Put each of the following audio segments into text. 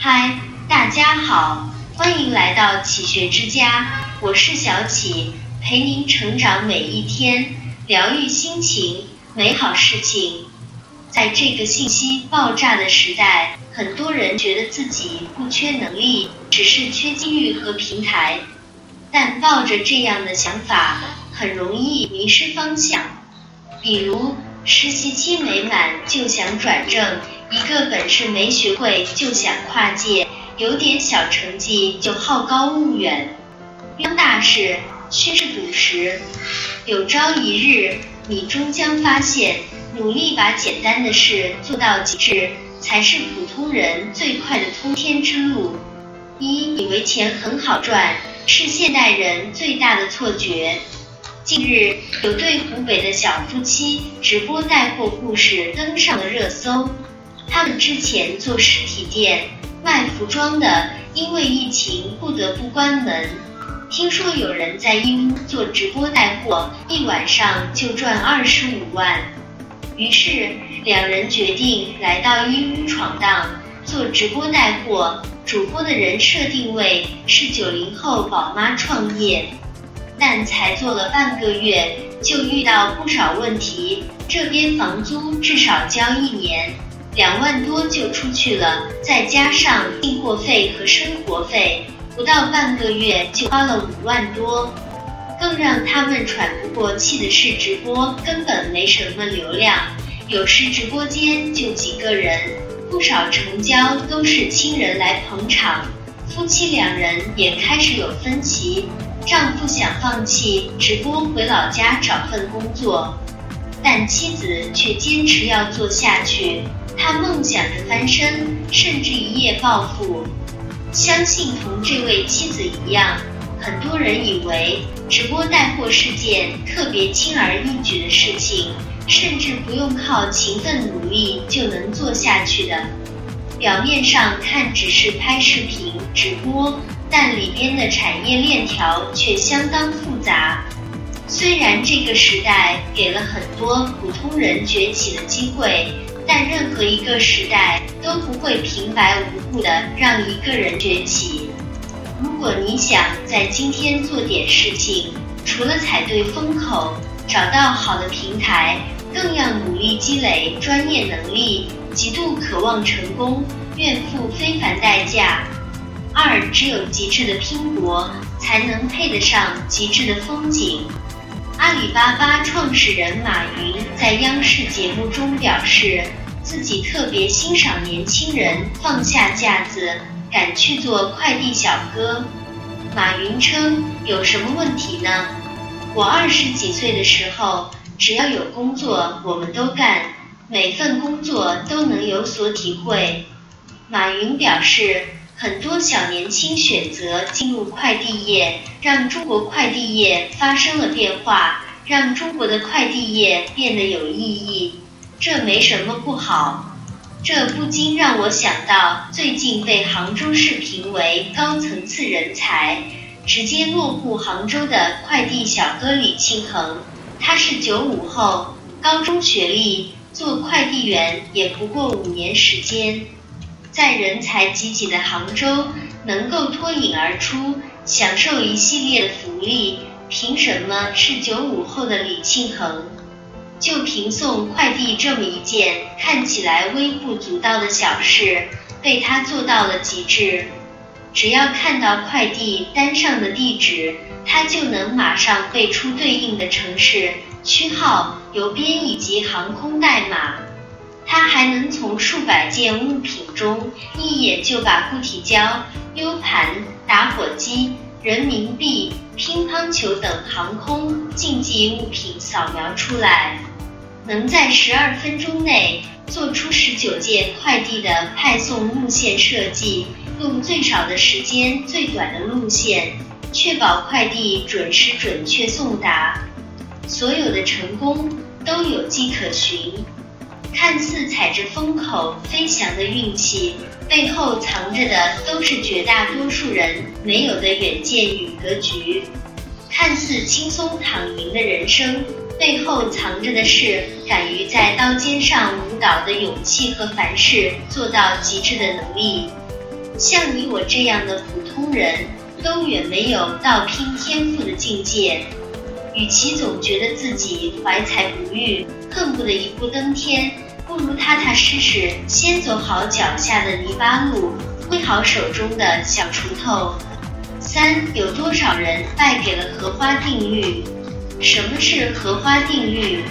嗨，大家好，欢迎来到启学之家，我是小启，陪您成长每一天，疗愈心情，美好事情。在这个信息爆炸的时代，很多人觉得自己不缺能力，只是缺机遇和平台。但抱着这样的想法，很容易迷失方向。比如，实习期没满就想转正，一个本事没学会就想跨界，有点小成绩就好高骛远。当大事须是笃实，有朝一日你终将发现，努力把简单的事做到极致，才是普通人最快的通天之路。一以为钱很好赚。是现代人最大的错觉。近日，有对湖北的小夫妻直播带货故事登上了热搜。他们之前做实体店卖服装的，因为疫情不得不关门。听说有人在义乌做直播带货，一晚上就赚二十五万。于是，两人决定来到义乌闯荡，做直播带货。主播的人设定位是九零后宝妈创业，但才做了半个月就遇到不少问题。这边房租至少交一年两万多就出去了，再加上进货费和生活费，不到半个月就花了五万多。更让他们喘不过气的是，直播根本没什么流量，有时直播间就几个人。不少成交都是亲人来捧场，夫妻两人也开始有分歧。丈夫想放弃直播回老家找份工作，但妻子却坚持要做下去。他梦想着翻身，甚至一夜暴富。相信同这位妻子一样，很多人以为直播带货是件特别轻而易举的事情。甚至不用靠勤奋努力就能做下去的。表面上看只是拍视频直播，但里边的产业链条却相当复杂。虽然这个时代给了很多普通人崛起的机会，但任何一个时代都不会平白无故的让一个人崛起。如果你想在今天做点事情，除了踩对风口，找到好的平台。更要努力积累专业能力，极度渴望成功，愿付非凡代价。二，只有极致的拼搏，才能配得上极致的风景。阿里巴巴创始人马云在央视节目中表示，自己特别欣赏年轻人放下架子，敢去做快递小哥。马云称：“有什么问题呢？我二十几岁的时候。”只要有工作，我们都干，每份工作都能有所体会。马云表示，很多小年轻选择进入快递业，让中国快递业发生了变化，让中国的快递业变得有意义。这没什么不好。这不禁让我想到，最近被杭州市评为高层次人才，直接落户杭州的快递小哥李庆恒。他是九五后，高中学历，做快递员也不过五年时间，在人才济济的杭州，能够脱颖而出，享受一系列的福利，凭什么是九五后的李庆恒？就凭送快递这么一件看起来微不足道的小事，被他做到了极致。只要看到快递单上的地址。他就能马上背出对应的城市区号、邮编以及航空代码。他还能从数百件物品中一眼就把固体胶、U 盘、打火机、人民币、乒乓球等航空竞技物品扫描出来，能在十二分钟内做出十九件快递的派送路线设计，用最少的时间、最短的路线。确保快递准时准确送达，所有的成功都有迹可循。看似踩着风口飞翔的运气，背后藏着的都是绝大多数人没有的远见与格局。看似轻松躺赢的人生，背后藏着的是敢于在刀尖上舞蹈的勇气和凡事做到极致的能力。像你我这样的普通人都远没有到拼天赋的境界。与其总觉得自己怀才不遇，恨不得一步登天，不如踏踏实实先走好脚下的泥巴路，挥好手中的小锄头。三，有多少人败给了荷花定律？什么是荷花定律？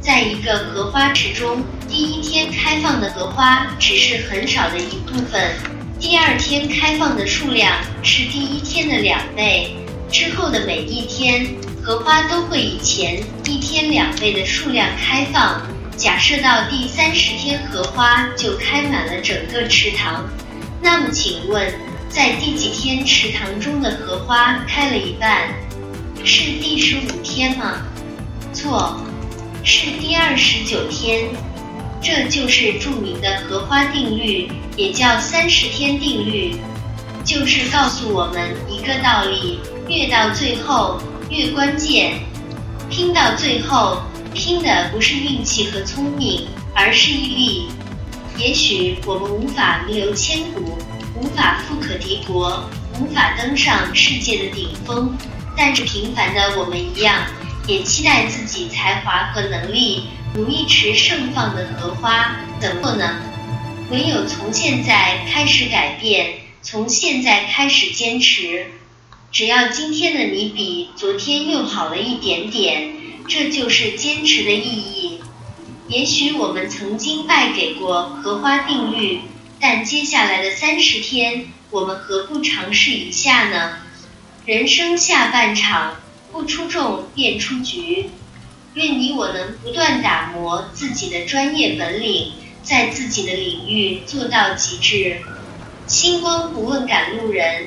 在一个荷花池中，第一天开放的荷花只是很少的一部分，第二天开放的数量是第一天的两倍，之后的每一天。荷花都会以前一天两倍的数量开放。假设到第三十天，荷花就开满了整个池塘。那么，请问，在第几天池塘中的荷花开了一半？是第十五天吗？错，是第二十九天。这就是著名的荷花定律，也叫三十天定律，就是告诉我们一个道理：越到最后。越关键，拼到最后，拼的不是运气和聪明，而是毅力。也许我们无法名留千古，无法富可敌国，无法登上世界的顶峰，但是平凡的我们一样，也期待自己才华和能力如一池盛放的荷花。怎么呢？唯有从现在开始改变，从现在开始坚持。只要今天的你比昨天又好了一点点，这就是坚持的意义。也许我们曾经败给过荷花定律，但接下来的三十天，我们何不尝试一下呢？人生下半场，不出众便出局。愿你我能不断打磨自己的专业本领，在自己的领域做到极致。星光不问赶路人。